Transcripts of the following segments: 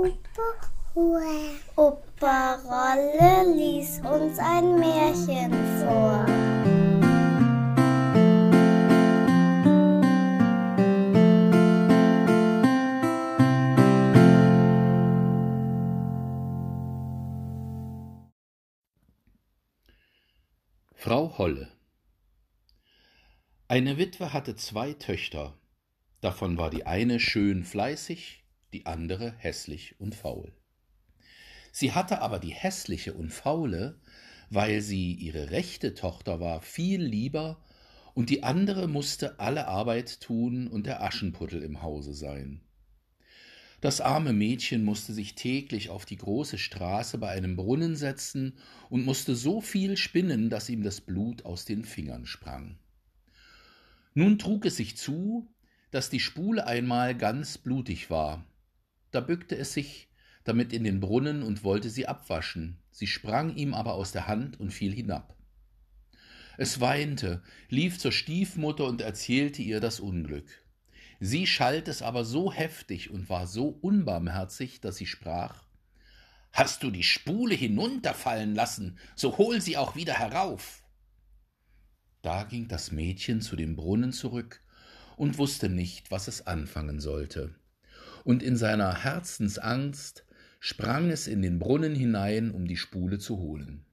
Opa, Opa Rolle lies uns ein Märchen vor. Frau Holle. Eine Witwe hatte zwei Töchter, davon war die eine schön fleißig, die andere hässlich und faul. Sie hatte aber die hässliche und faule, weil sie ihre rechte Tochter war, viel lieber, und die andere musste alle Arbeit tun und der Aschenputtel im Hause sein. Das arme Mädchen musste sich täglich auf die große Straße bei einem Brunnen setzen und musste so viel spinnen, dass ihm das Blut aus den Fingern sprang. Nun trug es sich zu, dass die Spule einmal ganz blutig war. Da bückte es sich damit in den Brunnen und wollte sie abwaschen, sie sprang ihm aber aus der Hand und fiel hinab. Es weinte, lief zur Stiefmutter und erzählte ihr das Unglück. Sie schalt es aber so heftig und war so unbarmherzig, dass sie sprach Hast du die Spule hinunterfallen lassen, so hol sie auch wieder herauf. Da ging das Mädchen zu dem Brunnen zurück und wusste nicht, was es anfangen sollte. Und in seiner Herzensangst sprang es in den Brunnen hinein, um die Spule zu holen.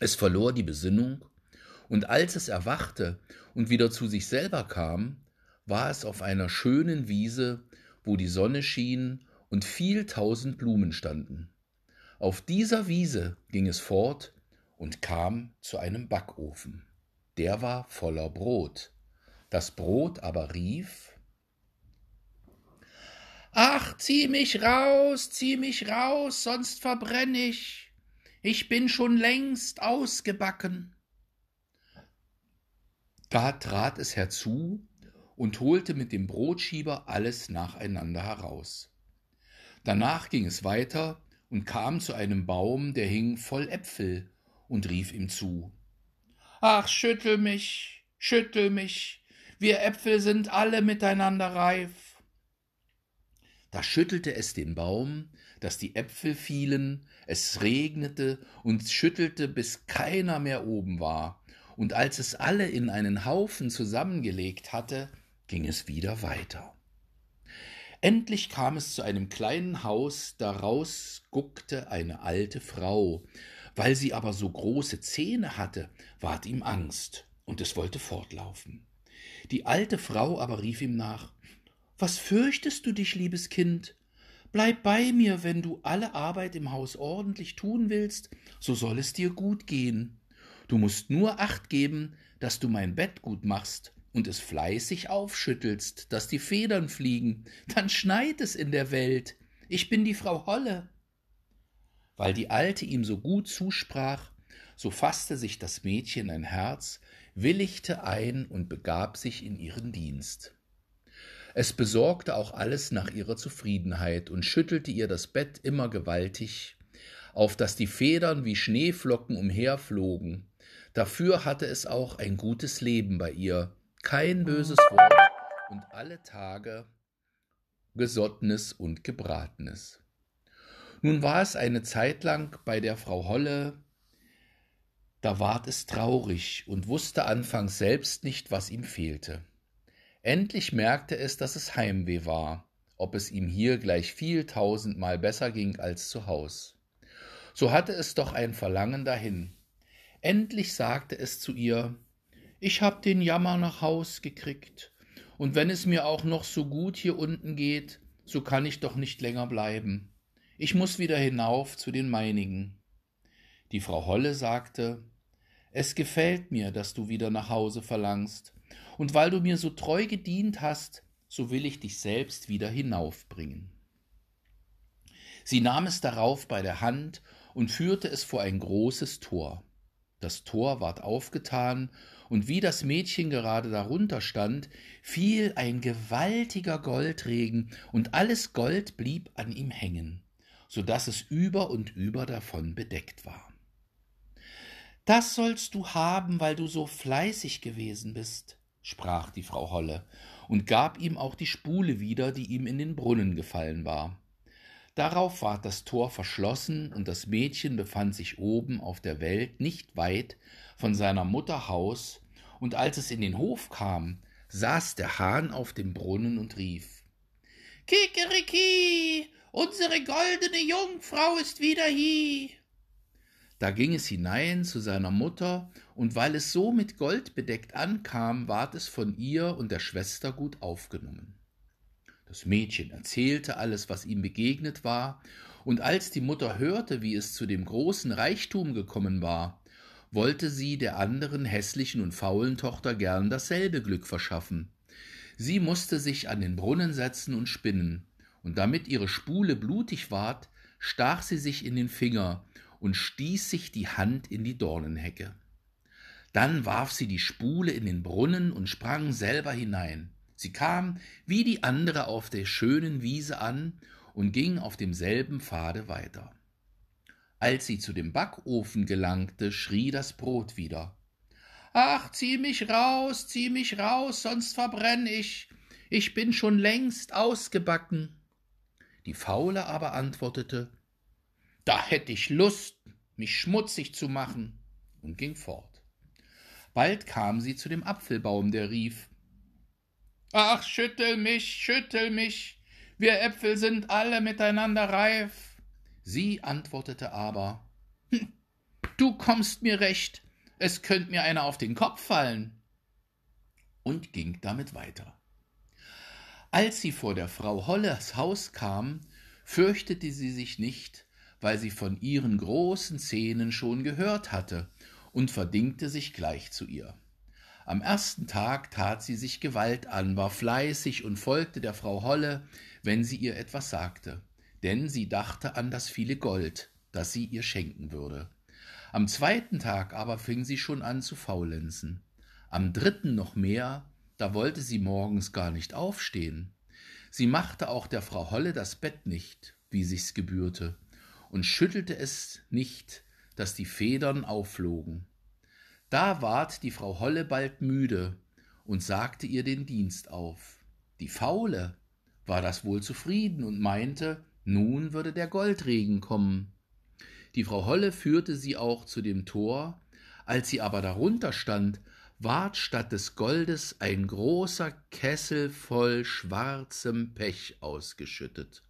Es verlor die Besinnung, und als es erwachte und wieder zu sich selber kam, war es auf einer schönen Wiese, wo die Sonne schien und viel tausend Blumen standen. Auf dieser Wiese ging es fort und kam zu einem Backofen. Der war voller Brot. Das Brot aber rief Ach, zieh mich raus, zieh mich raus, sonst verbrenn ich. Ich bin schon längst ausgebacken. Da trat es herzu und holte mit dem Brotschieber alles nacheinander heraus. Danach ging es weiter und kam zu einem Baum, der hing voll Äpfel, und rief ihm zu Ach, schüttel mich, schüttel mich, wir Äpfel sind alle miteinander reif. Da schüttelte es den Baum, dass die Äpfel fielen, es regnete und schüttelte, bis keiner mehr oben war, und als es alle in einen Haufen zusammengelegt hatte, ging es wieder weiter. Endlich kam es zu einem kleinen Haus, daraus guckte eine alte Frau. Weil sie aber so große Zähne hatte, ward ihm Angst, und es wollte fortlaufen. Die alte Frau aber rief ihm nach Was fürchtest du dich, liebes Kind? Bleib bei mir, wenn du alle Arbeit im Haus ordentlich tun willst, so soll es dir gut gehen. Du musst nur acht geben, dass du mein Bett gut machst, und es fleißig aufschüttelst, dass die Federn fliegen, dann schneit es in der Welt. Ich bin die Frau Holle. Weil die Alte ihm so gut zusprach, so fasste sich das Mädchen ein Herz, willigte ein und begab sich in ihren Dienst. Es besorgte auch alles nach ihrer Zufriedenheit und schüttelte ihr das Bett immer gewaltig, auf dass die Federn wie Schneeflocken umherflogen. Dafür hatte es auch ein gutes Leben bei ihr, kein böses Wort und alle Tage Gesottenes und Gebratenes. Nun war es eine Zeit lang bei der Frau Holle, da ward es traurig und wusste anfangs selbst nicht, was ihm fehlte. Endlich merkte es, dass es Heimweh war, ob es ihm hier gleich viel tausendmal besser ging als zu Haus. So hatte es doch ein Verlangen dahin. Endlich sagte es zu ihr, ich hab den Jammer nach Haus gekriegt, und wenn es mir auch noch so gut hier unten geht, so kann ich doch nicht länger bleiben. Ich muss wieder hinauf zu den meinigen. Die Frau Holle sagte, es gefällt mir, dass du wieder nach Hause verlangst, und weil du mir so treu gedient hast, so will ich dich selbst wieder hinaufbringen. Sie nahm es darauf bei der Hand und führte es vor ein großes Tor. Das Tor ward aufgetan, und wie das Mädchen gerade darunter stand, fiel ein gewaltiger Goldregen, und alles Gold blieb an ihm hängen, so dass es über und über davon bedeckt war. Das sollst du haben, weil du so fleißig gewesen bist, sprach die Frau Holle und gab ihm auch die Spule wieder, die ihm in den Brunnen gefallen war. Darauf ward das Tor verschlossen, und das Mädchen befand sich oben auf der Welt nicht weit von seiner Mutter Haus, und als es in den Hof kam, saß der Hahn auf dem Brunnen und rief Kikeriki, unsere goldene Jungfrau ist wieder hie. Da ging es hinein zu seiner Mutter, und weil es so mit Gold bedeckt ankam, ward es von ihr und der Schwester gut aufgenommen. Das Mädchen erzählte alles, was ihm begegnet war, und als die Mutter hörte, wie es zu dem großen Reichtum gekommen war, wollte sie der anderen hässlichen und faulen Tochter gern dasselbe Glück verschaffen. Sie musste sich an den Brunnen setzen und spinnen, und damit ihre Spule blutig ward, stach sie sich in den Finger und stieß sich die Hand in die Dornenhecke. Dann warf sie die Spule in den Brunnen und sprang selber hinein. Sie kam wie die andere auf der schönen Wiese an und ging auf demselben Pfade weiter. Als sie zu dem Backofen gelangte, schrie das Brot wieder. Ach, zieh mich raus, zieh mich raus, sonst verbrenn ich. Ich bin schon längst ausgebacken. Die Faule aber antwortete, da hätt ich Lust, mich schmutzig zu machen, und ging fort. Bald kam sie zu dem Apfelbaum, der rief, Ach, schüttel mich, schüttel mich, wir Äpfel sind alle miteinander reif. Sie antwortete aber, hm, Du kommst mir recht, es könnt mir einer auf den Kopf fallen. Und ging damit weiter. Als sie vor der Frau Holles Haus kam, fürchtete sie sich nicht, weil sie von ihren großen Zähnen schon gehört hatte, und verdingte sich gleich zu ihr. Am ersten Tag tat sie sich Gewalt an, war fleißig und folgte der Frau Holle, wenn sie ihr etwas sagte, denn sie dachte an das viele Gold, das sie ihr schenken würde. Am zweiten Tag aber fing sie schon an zu faulenzen. Am dritten noch mehr, da wollte sie morgens gar nicht aufstehen. Sie machte auch der Frau Holle das Bett nicht, wie sich's gebührte, und schüttelte es nicht, dass die Federn aufflogen. Da ward die Frau Holle bald müde und sagte ihr den Dienst auf. Die Faule war das wohl zufrieden und meinte, nun würde der Goldregen kommen. Die Frau Holle führte sie auch zu dem Tor, als sie aber darunter stand, ward statt des Goldes ein großer Kessel voll schwarzem Pech ausgeschüttet.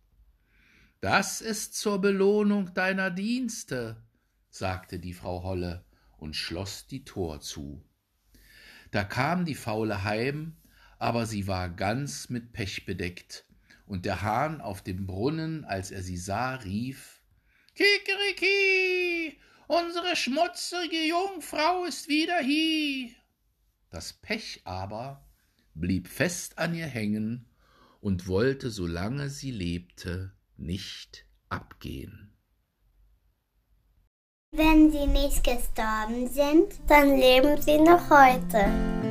Das ist zur Belohnung deiner Dienste, sagte die Frau Holle und schloss die Tor zu. Da kam die Faule heim, aber sie war ganz mit Pech bedeckt, und der Hahn auf dem Brunnen, als er sie sah, rief Kikeriki, unsere schmutzige Jungfrau ist wieder hie. Das Pech aber blieb fest an ihr hängen und wollte, solange sie lebte, nicht abgehen. Wenn sie nicht gestorben sind, dann leben sie noch heute.